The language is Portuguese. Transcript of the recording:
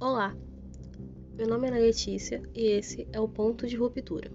Olá, meu nome é Letícia e esse é o Ponto de Ruptura.